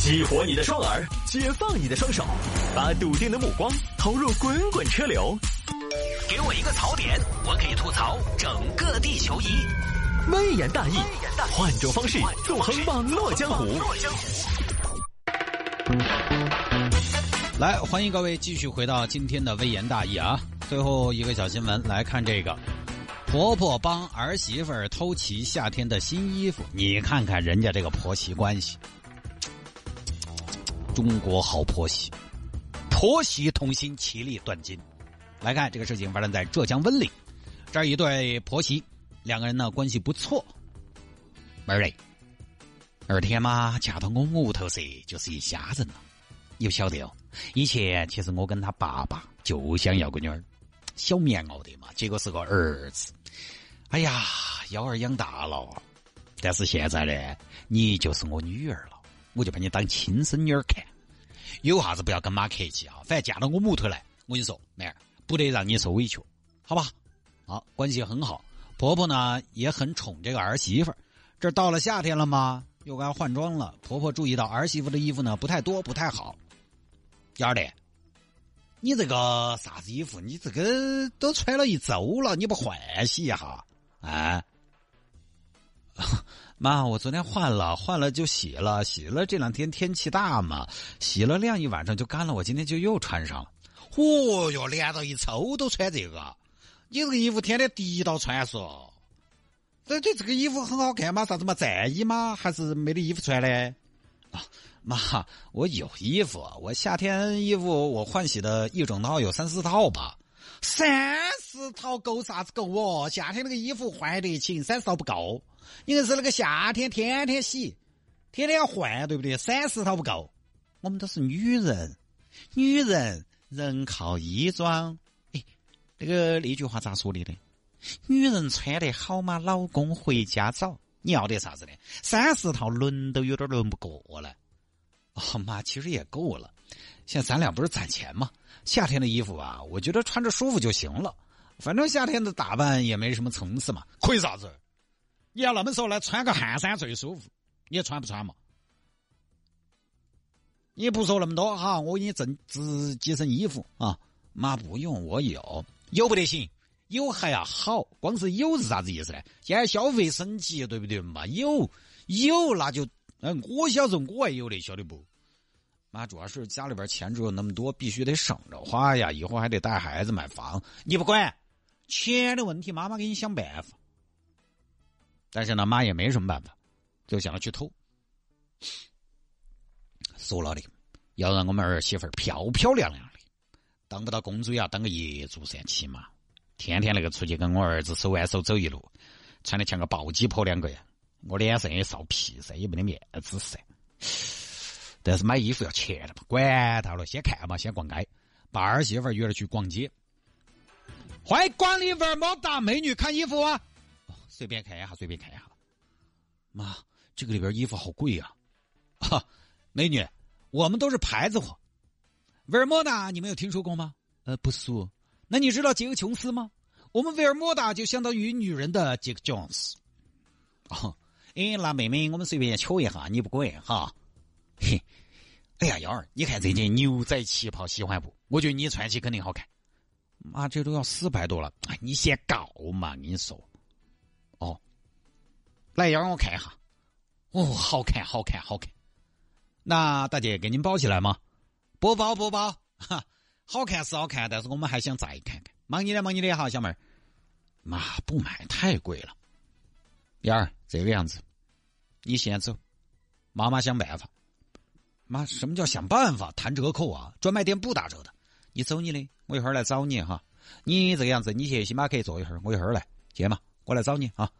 激活你的双耳，解放你的双手，把笃定的目光投入滚滚车流。给我一个槽点，我可以吐槽整个地球仪。微言大义，换种方式纵横网络江湖。来，欢迎各位继续回到今天的微言大义啊！最后一个小新闻，来看这个：婆婆帮儿媳妇儿偷齐夏天的新衣服，你看看人家这个婆媳关系。中国好婆媳，婆媳同心，其利断金。来看这个事情发生在浙江温岭，这儿一对婆媳，两个人呢关系不错。妹儿嘞，二天嘛嫁到我屋头噻，就是一家人了。你不晓得哦，以前其实我跟他爸爸就想要个女儿，小棉袄的嘛，结果是个儿子。哎呀，幺儿养大了，但是现在呢，你就是我女儿了。我就把你当亲生女儿看，有啥子不要跟妈客气啊！反正嫁到我木头来，我跟你说，妹儿不得让你受委屈，好吧？好，关系很好，婆婆呢也很宠这个儿媳妇儿。这到了夏天了吗？又该换装了。婆婆注意到儿媳妇的衣服呢不太多，不太好。幺儿的，你这个啥子衣服？你这个都穿了一周了，你不换洗一下？啊？妈，我昨天换了，换了就洗了，洗了这两天天气大嘛，洗了晾一晚上就干了，我今天就又穿上了。嚯哟，连着一抽都穿这个，你这个衣服天天第一道穿嗦。这这这个衣服很好看吗？啥子嘛？战衣吗？还是没得衣服穿嘞？啊，妈，我有衣服，我夏天衣服我换洗的一整套有三四套吧。三十套够啥子够哦？夏天那个衣服换得勤，三十套不够。因为是那个夏天天天洗，天天要换，对不对？三十套不够。我们都是女人，女人人靠衣装。哎，那个那句话咋说的呢？女人穿得好嘛，老公回家早。你要得啥子呢？三十套轮都有点轮不过了。哦妈，其实也够了。现咱俩不是攒钱吗？夏天的衣服啊，我觉得穿着舒服就行了。反正夏天的打扮也没什么层次嘛。亏啥子？你要那么说来，穿个汗衫最舒服，你也穿不穿嘛？你不说那么多哈，我给你挣自几身衣服啊！妈不用，我有，有不得行，有还要好，光是有是啥子意思呢？现在消费升级，对不对嘛？有有那就，嗯，我小时候我也有的，晓得不？妈，主要是家里边钱只有那么多，必须得省着花呀，以后还得带孩子买房，你不管钱的问题，妈妈给你想办法。但是呢，妈也没什么办法，就想着去偷。说了的，要让我们儿媳妇漂漂亮亮的，当不到公主呀当个爷主噻，起码天天那个出去跟我儿子手挽手走一路，穿的像个暴鸡婆两个样，我脸上也臊皮噻，也没得面子噻。但是买衣服要钱的嘛，管他了，先看嘛，先逛街，把儿媳妇约了去逛街。欢迎光临文某大美女看衣服啊！随便看一下，随便看一下。妈，这个里边衣服好贵呀！哈，美女，我们都是牌子货。维尔莫达，你没有听说过吗？呃，不熟。那你知道杰克琼斯吗？我们维尔莫达就相当于女人的杰克琼斯。哦，哎，那妹妹，我们随便瞅一下，你不管哈。嘿，哎呀，幺儿，你看这件牛仔旗袍喜欢不？我觉得你穿起肯定好看。妈，这都要四百多了，哎，你先告嘛，跟你说。哦来，幺儿我看一下。哦，好看，好看，好看。那大姐给您包起来吗？不包，不包。哈，好看是好看，但是我们还想再看看。忙你的，忙你的哈，小妹儿。妈，不买太贵了。燕儿，这个样子，你先走，妈妈想办法。妈，什么叫想办法？谈折扣啊？专卖店不打折的。你走你的，我一会儿来找你哈。你这个样子，你去星巴克坐一会儿，我一会儿来接嘛，我来找你啊。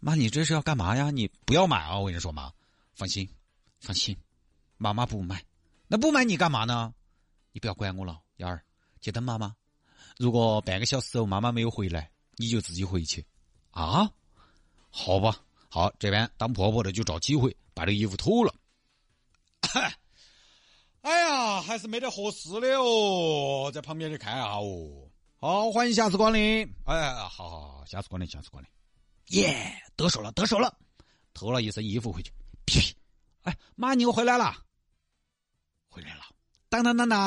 妈，你这是要干嘛呀？你不要买啊！我跟你说妈，放心，放心，妈妈不买。那不买你干嘛呢？你不要管我了，幺儿，去等妈妈。如果半个小时后妈妈没有回来，你就自己回去。啊？好吧，好，这边当婆婆的就找机会把这衣服脱了。哎呀，还是没得合适的哦，在旁边去看一下哦。好，欢迎下次光临。哎，好好好，下次光临，下次光临。耶，得手了，得手了，脱了一身衣服回去。屁！哎，妈，你又回来了回来了。当当当当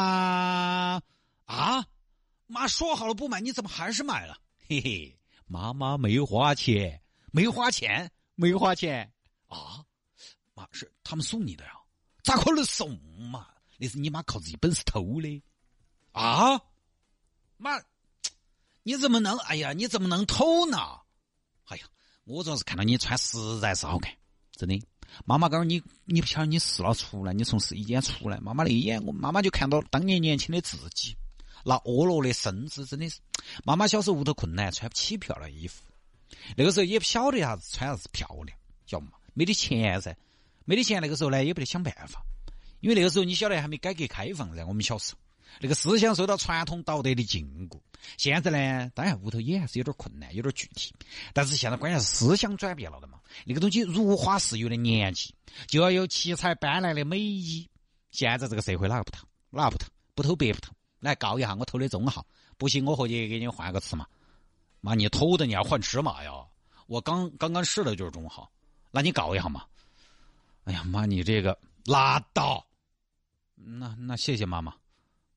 啊！妈说好了不买，你怎么还是买了？嘿嘿，妈妈没花钱，没花钱，没花钱啊！妈是他们送你的呀？咋可能送嘛？那是你妈靠自己本事偷的啊！妈，你怎么能？哎呀，你怎么能偷呢？哎呀，我主要是看到你穿实在是好看，真的。妈妈，刚刚你你不晓得你试了出来，你从试衣间出来，妈妈那一眼，我妈妈就看到当年年轻的自己，那婀娜的身姿，真的是。妈妈小时候屋头困难，穿不起漂亮衣服，那个时候也不晓得啥子穿啥子漂亮，晓得嘛？没得钱噻，没得钱，那个时候呢也不得想办法，因为那个时候你晓得还没改革开放噻，我们小时候。那个思想受到传统道德的禁锢，现在呢，当然屋头也还是有点困难，有点具体，但是现在关键是思想转变了的嘛。那个东西如花似玉的年纪，就要有七彩斑斓的美衣。现在这个社会哪个不偷？哪个不偷？不偷白不偷。来告一下，我偷的中号，不行我回去给你换个尺码。妈，你偷的你要换尺码呀？我刚刚刚试的就是中号，那你告一下嘛。哎呀妈，你这个拉倒。那那谢谢妈妈。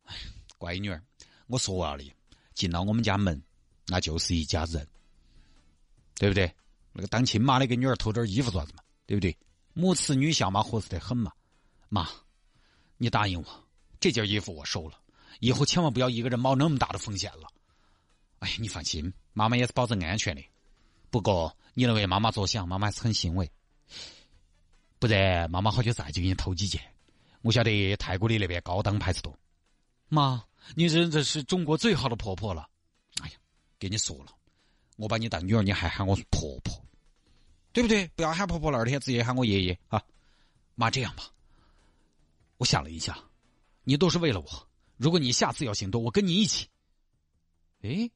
哎，乖女儿，我说了的，进了我们家门，那就是一家人，对不对？那个当亲妈的给女儿偷点衣服做啥子嘛？对不对？母慈女孝嘛，合适得很嘛。妈，你答应我，这件衣服我收了，以后千万不要一个人冒那么大的风险了。哎，你放心，妈妈也是保证安全的。不过你能为妈妈着想，妈妈还是很欣慰。不然妈妈好久再去给你偷几件。我晓得泰国的那边高档牌子多。妈，你真的是中国最好的婆婆了。哎呀，给你说了，我把你当女儿，你还喊我婆婆，对不对？不要喊婆婆那天直接喊我爷爷啊。妈，这样吧，我想了一下，你都是为了我。如果你下次要行动，我跟你一起。哎，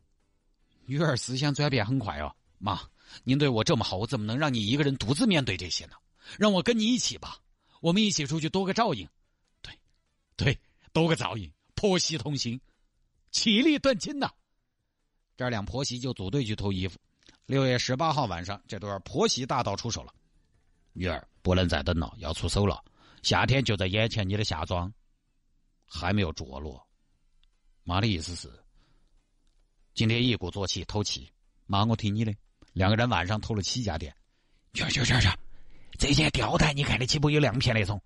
女儿思想转变很快哦。妈，您对我这么好，我怎么能让你一个人独自面对这些呢？让我跟你一起吧，我们一起出去多个照应。对，对，多个照应。婆媳同心，其利断金呐！这两婆媳就组队去偷衣服。六月十八号晚上，这对婆媳大刀出手了。女儿不能再等了，要出手了。夏天就在眼前，你的夏装还没有着落。妈的意思是，今天一鼓作气偷气。妈，我听你的。两个人晚上偷了七家店。去去去去，这件吊带你看得起不？有亮片那种。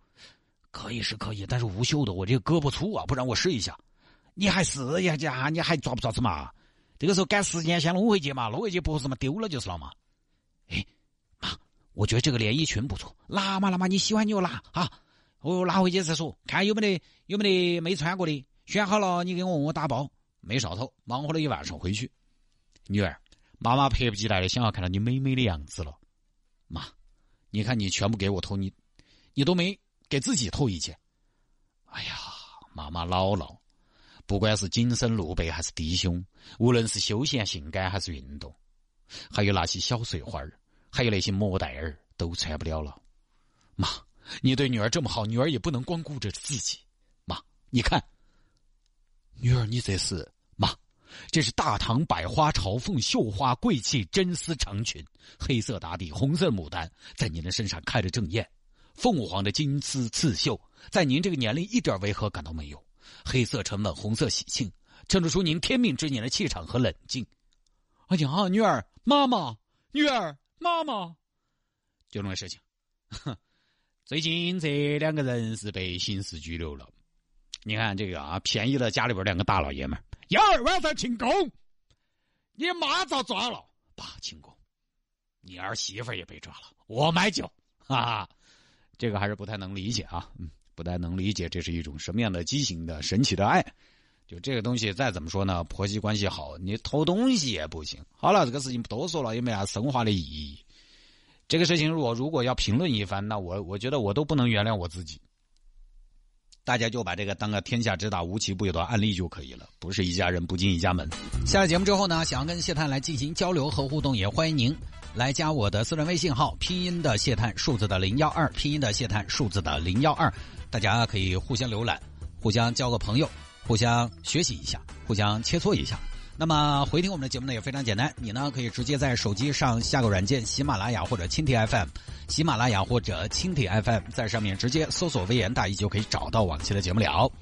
可以是可以，但是无袖的，我这个胳膊粗啊，不然我试一下。你还试一下，你还抓不抓子嘛？这个时候赶时间先弄回去嘛，弄回去不是嘛，丢了就是了嘛。哎，妈，我觉得这个连衣裙不错，拿嘛拿嘛，你喜欢你就拿啊，我拿回去再说，看有没得有没得没穿过的，选好了你给我我打包。没少偷，忙活了一晚上回去。女儿，妈妈迫不及待的想要看到你美美的样子了。妈，你看你全部给我偷，你你都没。给自己偷一件，哎呀，妈妈老了，不管是紧身露背还是低胸，无论是休闲性感还是运动，还有那些小碎花儿，还有那些莫代尔，都穿不了了。妈，你对女儿这么好，女儿也不能光顾着自己。妈，你看，女儿，你这是，这是大唐百花朝凤绣花贵气真丝长裙，黑色打底，红色牡丹，在您的身上开着正艳。凤凰的金丝刺绣，在您这个年龄一点违和感都没有。黑色沉稳，红色喜庆，衬托出您天命之年的气场和冷静。哎呀，女儿，妈妈，女儿，妈妈，就那么事情。最近这两个人是被刑事拘留了。你看这个啊，便宜了家里边两个大老爷们。幺儿晚上庆功，你妈遭抓了。爸庆功，你儿媳妇也被抓了。我买酒，哈哈。这个还是不太能理解啊，嗯，不太能理解这是一种什么样的畸形的神奇的爱。就这个东西再怎么说呢，婆媳关系好，你偷东西也不行。好了，这个事情不多说了，也没啥升华的意义。这个事情如果如果要评论一番，那我我觉得我都不能原谅我自己。大家就把这个当个天下之大无奇不有的案例就可以了，不是一家人不进一家门。下了节目之后呢，想要跟谢探来进行交流和互动，也欢迎您。来加我的私人微信号，拼音的谢探，数字的零幺二，拼音的谢探，数字的零幺二，大家可以互相浏览，互相交个朋友，互相学习一下，互相切磋一下。那么回听我们的节目呢也非常简单，你呢可以直接在手机上下个软件，喜马拉雅或者蜻蜓 FM，喜马拉雅或者蜻蜓 FM，在上面直接搜索“微言大义”就可以找到往期的节目了。